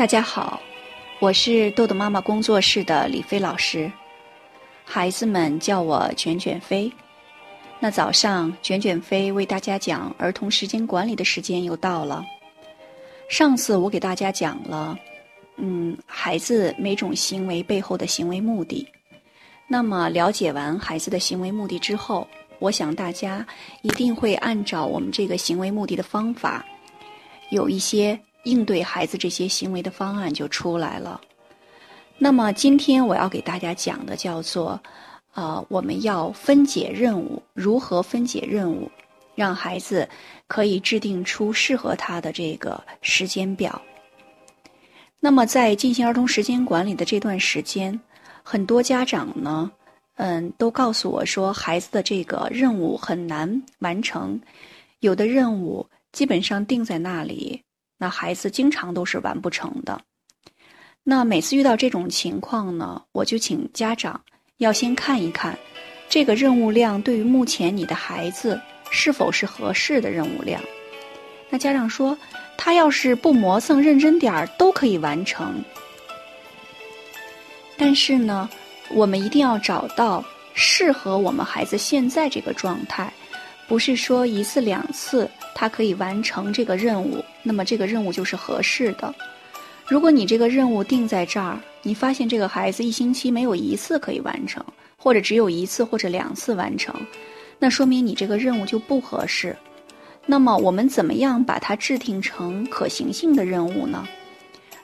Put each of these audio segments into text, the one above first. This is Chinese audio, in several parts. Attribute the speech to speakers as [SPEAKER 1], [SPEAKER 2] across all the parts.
[SPEAKER 1] 大家好，我是豆豆妈妈工作室的李飞老师，孩子们叫我卷卷飞。那早上卷卷飞为大家讲儿童时间管理的时间又到了。上次我给大家讲了，嗯，孩子每种行为背后的行为目的。那么了解完孩子的行为目的之后，我想大家一定会按照我们这个行为目的的方法，有一些。应对孩子这些行为的方案就出来了。那么今天我要给大家讲的叫做，呃，我们要分解任务，如何分解任务，让孩子可以制定出适合他的这个时间表。那么在进行儿童时间管理的这段时间，很多家长呢，嗯，都告诉我说，孩子的这个任务很难完成，有的任务基本上定在那里。那孩子经常都是完不成的。那每次遇到这种情况呢，我就请家长要先看一看，这个任务量对于目前你的孩子是否是合适的任务量。那家长说，他要是不磨蹭、认真点儿，都可以完成。但是呢，我们一定要找到适合我们孩子现在这个状态。不是说一次两次他可以完成这个任务，那么这个任务就是合适的。如果你这个任务定在这儿，你发现这个孩子一星期没有一次可以完成，或者只有一次或者两次完成，那说明你这个任务就不合适。那么我们怎么样把它制定成可行性的任务呢？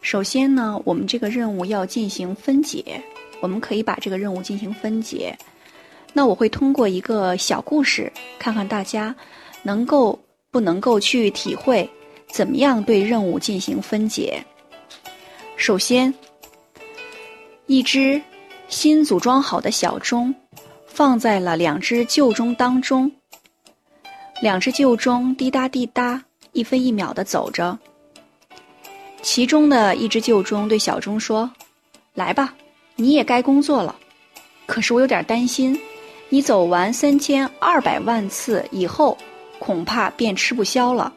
[SPEAKER 1] 首先呢，我们这个任务要进行分解，我们可以把这个任务进行分解。那我会通过一个小故事，看看大家能够不能够去体会怎么样对任务进行分解。首先，一只新组装好的小钟放在了两只旧钟当中，两只旧钟滴答滴答，一分一秒的走着。其中的一只旧钟对小钟说：“来吧，你也该工作了。可是我有点担心。”你走完三千二百万次以后，恐怕便吃不消了。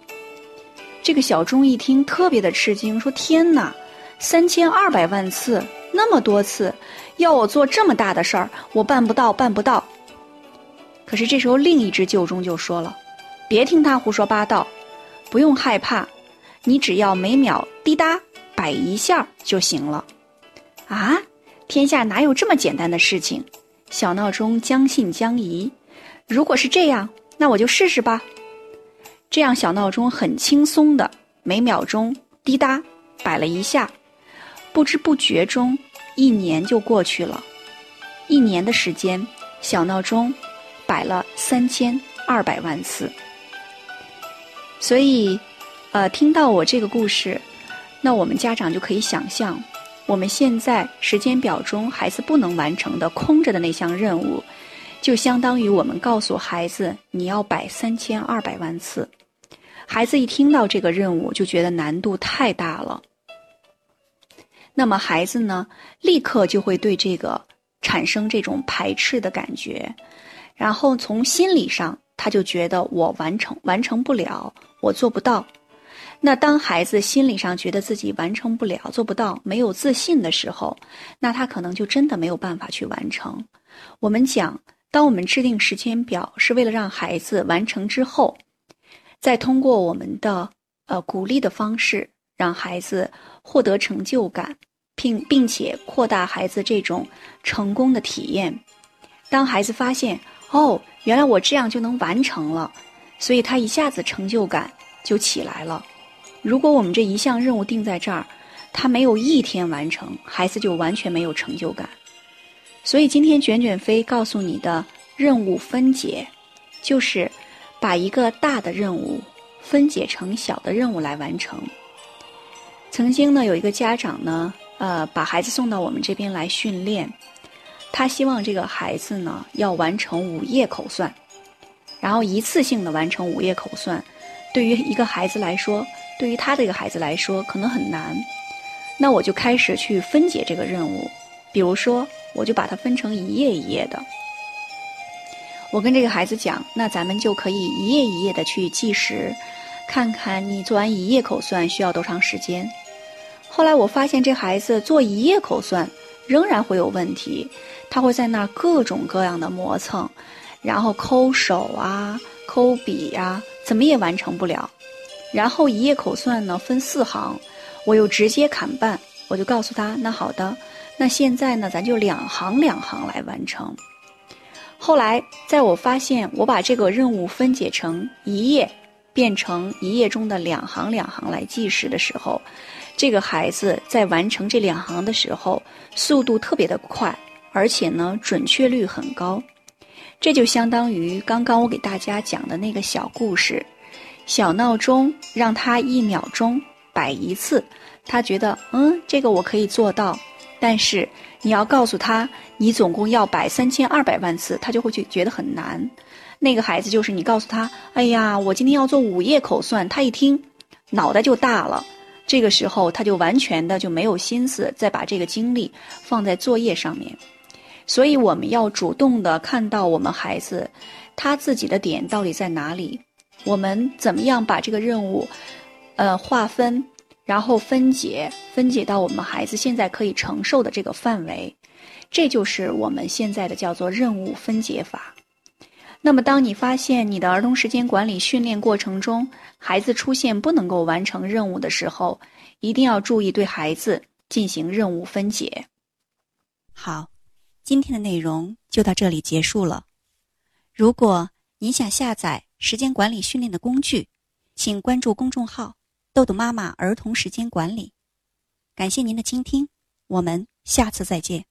[SPEAKER 1] 这个小钟一听，特别的吃惊，说：“天哪，三千二百万次，那么多次，要我做这么大的事儿，我办不到，办不到。”可是这时候，另一只旧钟就说了：“别听他胡说八道，不用害怕，你只要每秒滴答摆一下就行了。”啊，天下哪有这么简单的事情？小闹钟将信将疑，如果是这样，那我就试试吧。这样，小闹钟很轻松的每秒钟滴答摆了一下，不知不觉中，一年就过去了。一年的时间，小闹钟摆了三千二百万次。所以，呃，听到我这个故事，那我们家长就可以想象。我们现在时间表中孩子不能完成的空着的那项任务，就相当于我们告诉孩子你要摆三千二百万次。孩子一听到这个任务就觉得难度太大了，那么孩子呢，立刻就会对这个产生这种排斥的感觉，然后从心理上他就觉得我完成完成不了，我做不到。那当孩子心理上觉得自己完成不了、做不到、没有自信的时候，那他可能就真的没有办法去完成。我们讲，当我们制定时间表是为了让孩子完成之后，再通过我们的呃鼓励的方式，让孩子获得成就感，并并且扩大孩子这种成功的体验。当孩子发现哦，原来我这样就能完成了，所以他一下子成就感就起来了。如果我们这一项任务定在这儿，他没有一天完成，孩子就完全没有成就感。所以今天卷卷飞告诉你的任务分解，就是把一个大的任务分解成小的任务来完成。曾经呢，有一个家长呢，呃，把孩子送到我们这边来训练，他希望这个孩子呢要完成五页口算，然后一次性的完成五页口算，对于一个孩子来说。对于他这个孩子来说，可能很难。那我就开始去分解这个任务，比如说，我就把它分成一页一页的。我跟这个孩子讲，那咱们就可以一页一页的去计时，看看你做完一页口算需要多长时间。后来我发现这孩子做一页口算仍然会有问题，他会在那儿各种各样的磨蹭，然后抠手啊、抠笔呀，怎么也完成不了。然后一页口算呢分四行，我又直接砍半，我就告诉他：那好的，那现在呢咱就两行两行来完成。后来在我发现我把这个任务分解成一页，变成一页中的两行两行来计时的时候。这个孩子在完成这两行的时候，速度特别的快，而且呢准确率很高。这就相当于刚刚我给大家讲的那个小故事，小闹钟让他一秒钟摆一次，他觉得嗯这个我可以做到。但是你要告诉他你总共要摆三千二百万次，他就会去觉得很难。那个孩子就是你告诉他，哎呀我今天要做五页口算，他一听脑袋就大了。这个时候，他就完全的就没有心思再把这个精力放在作业上面，所以我们要主动的看到我们孩子他自己的点到底在哪里，我们怎么样把这个任务，呃划分，然后分解，分解到我们孩子现在可以承受的这个范围，这就是我们现在的叫做任务分解法。那么，当你发现你的儿童时间管理训练过程中，孩子出现不能够完成任务的时候，一定要注意对孩子进行任务分解。
[SPEAKER 2] 好，今天的内容就到这里结束了。如果您想下载时间管理训练的工具，请关注公众号“豆豆妈妈儿童时间管理”。感谢您的倾听，我们下次再见。